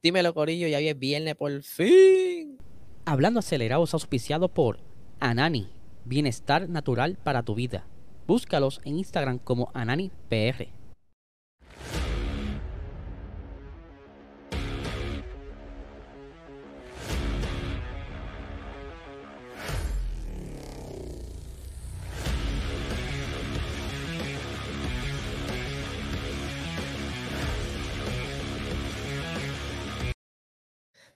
Dímelo, Corillo, ya es viernes por fin. Hablando acelerados auspiciado por Anani, bienestar natural para tu vida. Búscalos en Instagram como AnaniPR.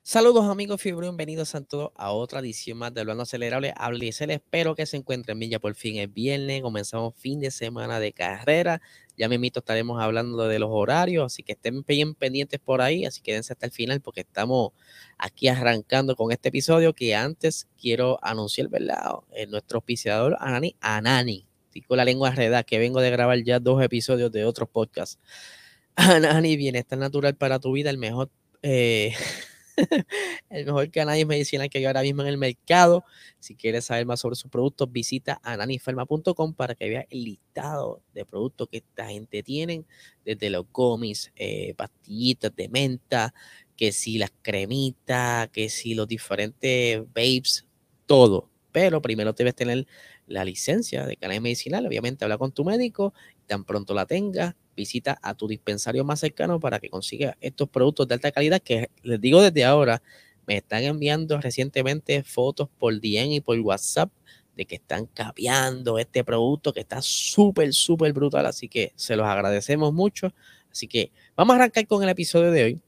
Saludos amigos fiebre, bienvenidos a todos a otra edición más de Hablando Acelerable. Hable y espero que se encuentren bien. Ya por fin es viernes, comenzamos fin de semana de carrera. Ya mismito estaremos hablando de los horarios, así que estén bien pendientes por ahí. Así que quédense hasta el final porque estamos aquí arrancando con este episodio que antes quiero anunciar, ¿verdad? En nuestro auspiciador Anani, Anani. con la lengua enredada que vengo de grabar ya dos episodios de otros podcasts. Anani, bienestar natural para tu vida, el mejor. Eh, el mejor canal medicinal que hay ahora mismo en el mercado. Si quieres saber más sobre sus productos, visita ananiferma.com para que veas el listado de productos que esta gente tiene, desde los gomis, eh, pastillitas de menta, que si las cremitas, que si los diferentes vapes, todo. Pero primero debes tener la licencia de canal medicinal. Obviamente, habla con tu médico. Tan pronto la tengas, visita a tu dispensario más cercano para que consiga estos productos de alta calidad que les digo desde ahora, me están enviando recientemente fotos por DM y por WhatsApp de que están capeando este producto que está súper, súper brutal. Así que se los agradecemos mucho. Así que vamos a arrancar con el episodio de hoy.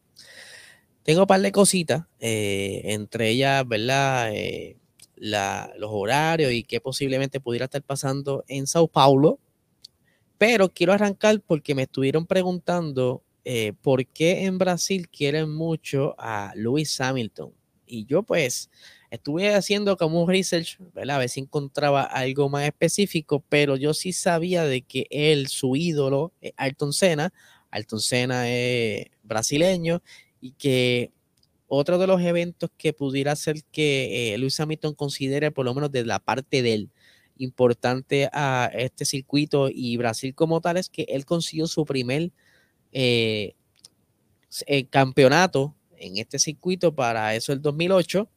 Tengo un par de cositas, eh, entre ellas, ¿verdad? Eh, los horarios y qué posiblemente pudiera estar pasando en Sao Paulo, pero quiero arrancar porque me estuvieron preguntando eh, por qué en Brasil quieren mucho a Lewis Hamilton. Y yo pues estuve haciendo como un research. A ver si encontraba algo más específico, pero yo sí sabía de que él, su ídolo, es Ayrton Senna. Ayrton Senna es brasileño y que otro de los eventos que pudiera ser que eh, Lewis Hamilton considere, por lo menos de la parte de él, importante a este circuito y Brasil como tal es que él consiguió su primer eh, eh, campeonato en este circuito para eso el 2008,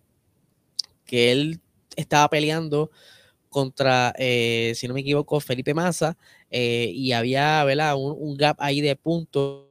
que él estaba peleando contra, eh, si no me equivoco, Felipe Massa, y había Un, un, gap ahí de puntos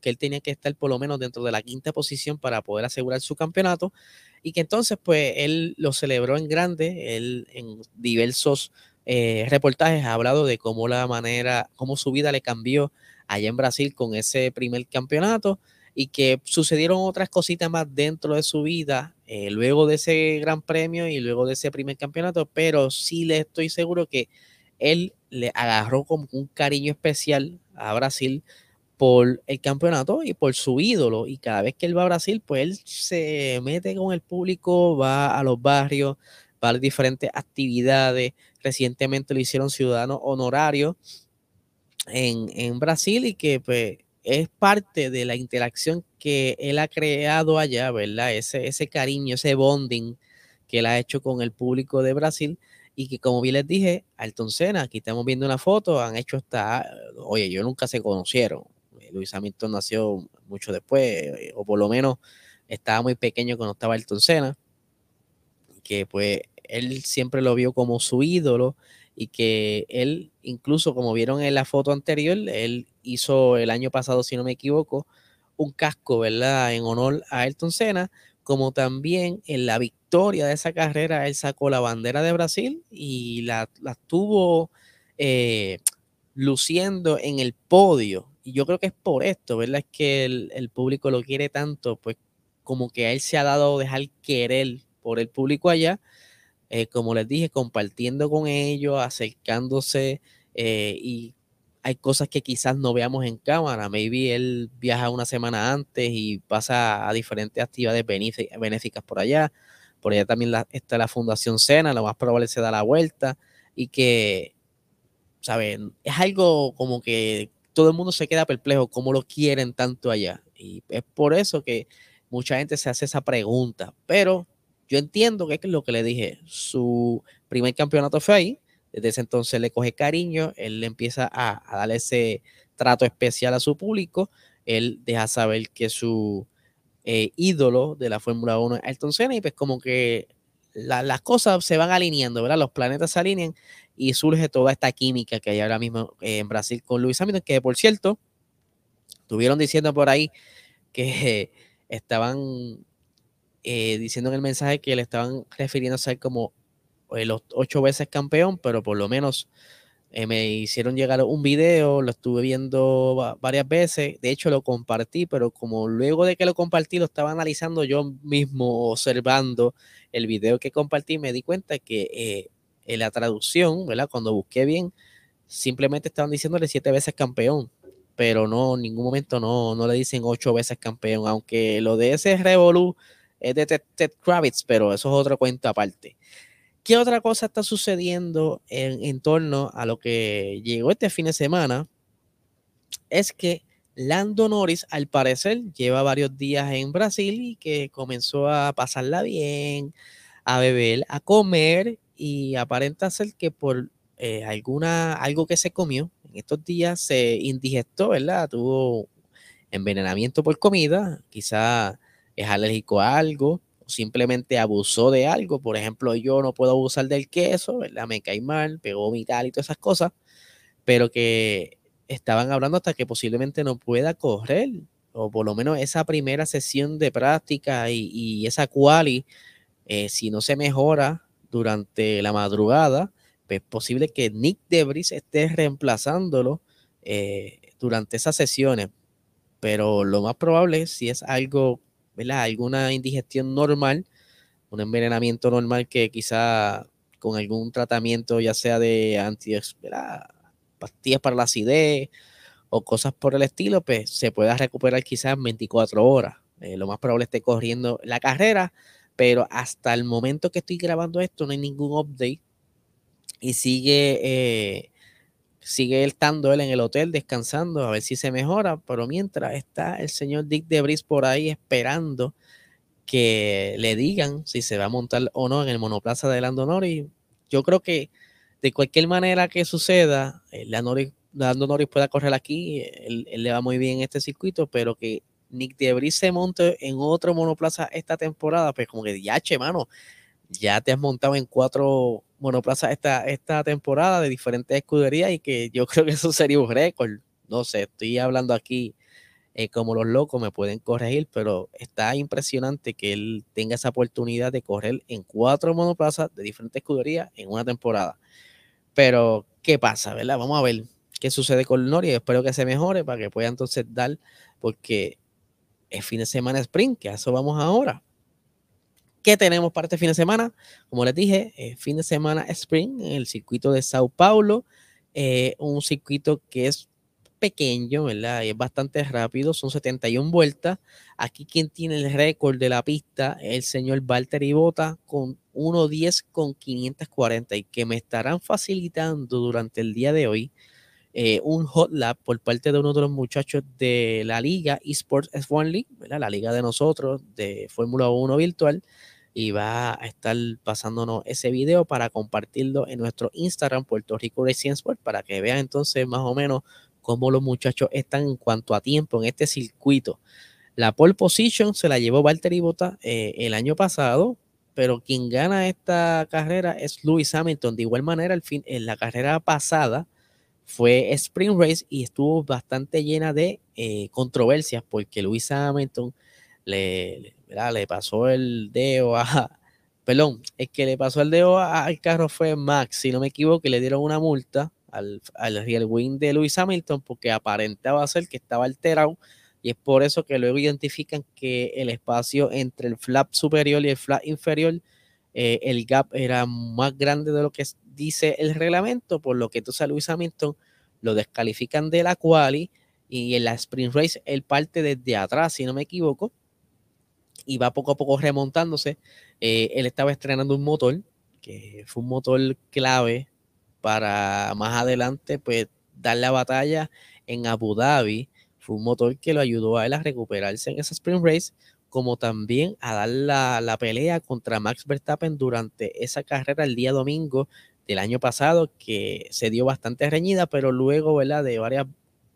que él tenía que estar por lo menos dentro de la quinta posición para poder asegurar su campeonato y que entonces pues él lo celebró en grande, él en diversos eh, reportajes ha hablado de cómo la manera, cómo su vida le cambió allá en Brasil con ese primer campeonato y que sucedieron otras cositas más dentro de su vida eh, luego de ese gran premio y luego de ese primer campeonato, pero sí le estoy seguro que él le agarró como un cariño especial a Brasil por el campeonato y por su ídolo. Y cada vez que él va a Brasil, pues él se mete con el público, va a los barrios, va a diferentes actividades. Recientemente lo hicieron ciudadano honorario en, en Brasil y que pues es parte de la interacción que él ha creado allá, ¿verdad? Ese, ese cariño, ese bonding que él ha hecho con el público de Brasil y que como bien les dije, Alton Senna, aquí estamos viendo una foto, han hecho esta, oye, yo nunca se conocieron, Luis Hamilton nació mucho después, eh, o por lo menos estaba muy pequeño cuando estaba Ayrton Senna, que pues él siempre lo vio como su ídolo y que él, incluso como vieron en la foto anterior, él hizo el año pasado, si no me equivoco, un casco, ¿verdad? En honor a Ayrton Senna, como también en la victoria de esa carrera, él sacó la bandera de Brasil y la, la tuvo eh, luciendo en el podio y yo creo que es por esto, ¿verdad? Es que el, público lo quiere tanto, pues como que a él se ha dado dejar querer por el público allá, eh, como les dije, compartiendo con ellos, acercándose eh, y hay cosas que quizás no veamos en cámara. Maybe él viaja una semana antes y pasa a diferentes actividades benéficas por allá. Por allá también está la Fundación Sena, lo más probable se da la vuelta y que, ¿saben? Es algo como que todo el mundo se queda perplejo cómo lo quieren tanto allá. Y es por eso que mucha gente se hace esa pregunta. Pero yo entiendo que es lo que le dije. Su primer campeonato fue ahí. Desde ese entonces le coge cariño. Él le empieza a, darle ese trato especial a su público. Él deja saber que su eh, ídolo de la Fórmula 1, Ayrton Senna, y pues como que las cosas se van alineando, ¿verdad? Los planetas se alinean y surge toda esta química que hay ahora mismo en Brasil con Luis Hamilton, que por cierto, estuvieron diciendo por ahí que estaban eh, diciendo en el mensaje que le estaban refiriendo a ser como eh, los ocho veces campeón, pero por lo menos eh, me hicieron llegar un video, lo estuve viendo varias veces, de hecho lo compartí, pero como luego de que lo compartí lo estaba analizando yo mismo, observando el video que compartí, me di cuenta que eh, en la traducción, ¿verdad? Cuando busqué bien, simplemente estaban diciéndole siete veces campeón, pero no, en ningún momento no, no le dicen ocho veces campeón, aunque lo de ese Revolu es de Ted Kravitz, pero eso es otro cuento aparte. ¿Qué otra cosa está sucediendo en, torno a lo que llegó este fin de semana? Es que Lando Norris, al parecer, lleva varios días en Brasil y que comenzó a pasarla bien, a beber, a comer y aparenta ser que por eh, alguna, algo que se comió en estos días se indigestó, ¿verdad? Tuvo envenenamiento por comida, quizá es alérgico a algo, simplemente abusó de algo. Por ejemplo, yo no puedo abusar del queso, ¿verdad? Me cae mal, pegó vital y todas esas cosas, pero que estaban hablando hasta que posiblemente no pueda correr, o por lo menos esa primera sesión de práctica y, esa quali, eh, si no se mejora durante la madrugada, pues es posible que Nick Debris esté reemplazándolo eh, durante esas sesiones. Pero lo más probable, si es algo Alguna indigestión normal, un envenenamiento normal que quizá con algún tratamiento, ya sea de anti, pastillas para la acidez o cosas por el estilo, pues se pueda recuperar quizás en 24 horas. Eh, lo más probable esté corriendo la carrera, pero hasta el momento que estoy grabando esto no hay ningún update y sigue eh, sigue estando él en el hotel descansando a ver si se mejora, pero mientras está el señor Dick Debris por ahí esperando que le digan si se va a montar o no en el monoplaza de Lando Norris. Yo creo que de cualquier manera que suceda, eh, Lando Norris, pueda correr aquí, él, le va muy bien en este circuito, pero que Nick Debris se monte en otro monoplaza esta temporada, pues como que ya, che, mano, ya te has montado en cuatro monoplaza esta, esta temporada de diferentes escuderías y que yo creo que eso sería un récord. No sé, estoy hablando aquí eh, como los locos, me pueden corregir, pero está impresionante que él tenga esa oportunidad de correr en cuatro monoplazas de diferentes escuderías en una temporada. Pero, ¿qué pasa, verdad? Vamos a ver qué sucede con Nori. Espero que se mejore para que pueda entonces dar, porque es fin de semana sprint, que a eso vamos ahora. ¿Qué tenemos para este fin de semana? Como les dije, eh, fin de semana Spring en el circuito de Sao Paulo, eh, un circuito que es pequeño, ¿verdad? Es bastante rápido, son 71 vueltas. Aquí quien tiene el récord de la pista el señor Valtteri Bota con 1.10 con 540 y que me estarán facilitando durante el día de hoy eh, un hot lap por parte de uno de los muchachos de la liga eSports F1 League, la liga de nosotros de Fórmula 1 virtual, y va a estar pasándonos ese video para compartirlo en nuestro Instagram, Puerto Rico Racing Sport, para que vean entonces más o menos cómo los muchachos están en cuanto a tiempo en este circuito. La pole position se la llevó Valtteri Bota eh, el año pasado, pero quien gana esta carrera es Lewis Hamilton. De igual manera, al fin, en la carrera pasada fue Spring Race y estuvo bastante llena de eh, controversias porque Lewis Hamilton le, pasó el dedo a, perdón, es que le pasó el dedo al carro fue Max, si no me equivoco, le dieron una multa al, al real wing de Lewis Hamilton porque aparentaba ser que estaba alterado y es por eso que luego identifican que el espacio entre el flap superior y el flap inferior, eh, el gap era más grande de lo que dice el reglamento, por lo que entonces a Lewis Hamilton lo descalifican de la quali y en la sprint race él parte desde atrás, si no me equivoco, y va poco a poco remontándose. Eh, él estaba estrenando un motor, que fue un motor clave para más adelante, pues dar la batalla en Abu Dhabi. Fue un motor que lo ayudó a él a recuperarse en esa sprint race, como también a dar la, la pelea contra Max Verstappen durante esa carrera el día domingo del año pasado, que se dio bastante reñida, pero luego, ¿verdad? De varias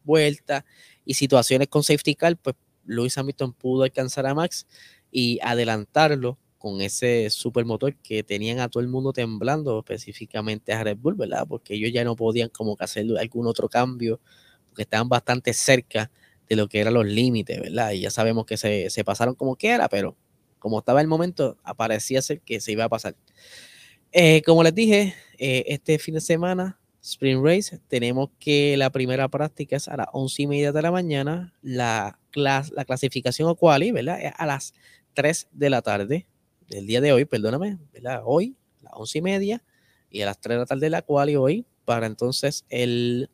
vueltas y situaciones con safety car, pues Lewis Hamilton pudo alcanzar a Max y adelantarlo con ese supermotor que tenían a todo el mundo temblando, específicamente a Red Bull, ¿verdad? Porque ellos ya no podían como que hacer algún otro cambio, porque estaban bastante cerca de lo que eran los límites, ¿verdad? Y ya sabemos que se, se pasaron como quiera, pero como estaba el momento, aparecía ser que se iba a pasar. Eh, como les dije, eh, este fin de semana, Spring Race, tenemos que la primera práctica es a las once y media de la mañana, la, la clasificación o quali, ¿verdad? A las 3 de la tarde del día de hoy, perdóname, ¿verdad? Hoy, a las once y media, y a las 3 de la tarde la quali hoy, para entonces el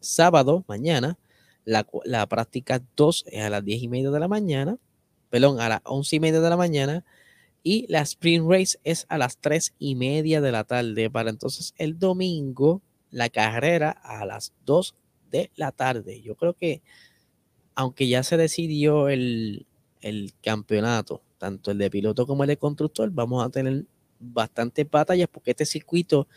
sábado, mañana, la, la práctica 2 es a las 10 y media de la mañana, perdón, a las 11 y media de la mañana, y la sprint race es a las 3 y media de la tarde, para entonces el domingo la carrera a las 2 de la tarde. Yo creo que, aunque ya se decidió el, el campeonato, tanto el de piloto como el de constructor, vamos a tener bastantes batallas porque este circuito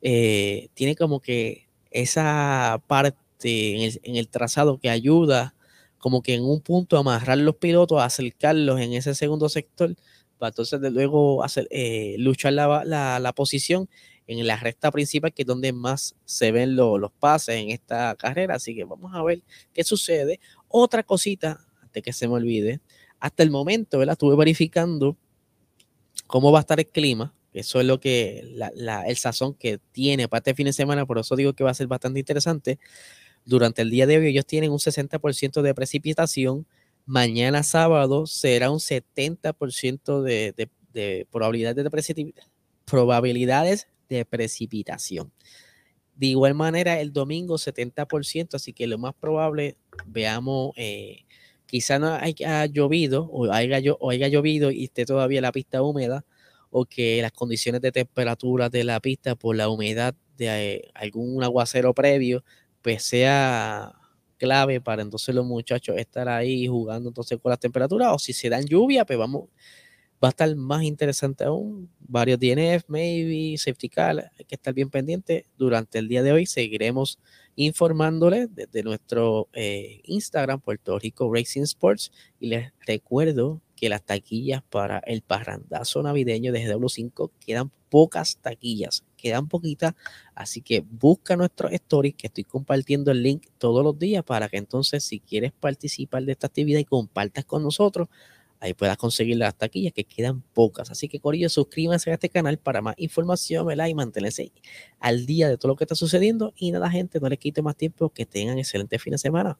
eh, tiene como que esa parte en el, trazado que ayuda como que en un punto a amarrar los pilotos, a acercarlos en ese segundo sector, para entonces de luego hacer, eh, luchar la, la, posición en la recta principal, que es donde más se ven los pases en esta carrera. Así que vamos a ver qué sucede. Otra cosita, antes que se me olvide, hasta el momento, ¿verdad? Estuve verificando cómo va a estar el clima. Eso es lo que, el sazón que tiene para este fin de semana, por eso digo que va a ser bastante interesante. Durante el día de hoy ellos tienen un 60% de precipitación. Mañana sábado será un 70% de, de, de probabilidades de, probabilidades de precipitación. De igual manera, el domingo 70%, así que lo más probable, veamos, eh, quizá no haya llovido o haya, o haya llovido y esté todavía la pista húmeda, o que las condiciones de temperatura de la pista por la humedad de eh, algún aguacero previo pues sea clave para entonces los muchachos estar ahí jugando entonces con las temperaturas o si se dan lluvia, pues vamos, va a estar más interesante aún. Varios DNF, maybe, safety car, hay que estar bien pendiente. Durante el día de hoy seguiremos informándoles desde nuestro eh, Instagram, Puerto Rico Racing Sports. Y les recuerdo que las taquillas para el parrandazo navideño de GW5 quedan pocas taquillas, quedan poquitas, así que busca nuestros stories que estoy compartiendo el link todos los días para que entonces si quieres participar de esta actividad y compartas con nosotros, ahí puedas conseguir las taquillas que quedan pocas. Así que Corillo, suscríbanse a este canal para más información, ¿verdad? Y manténganse al día de todo lo que está sucediendo. Y nada, gente, no les quite más tiempo, que tengan excelente fin de semana.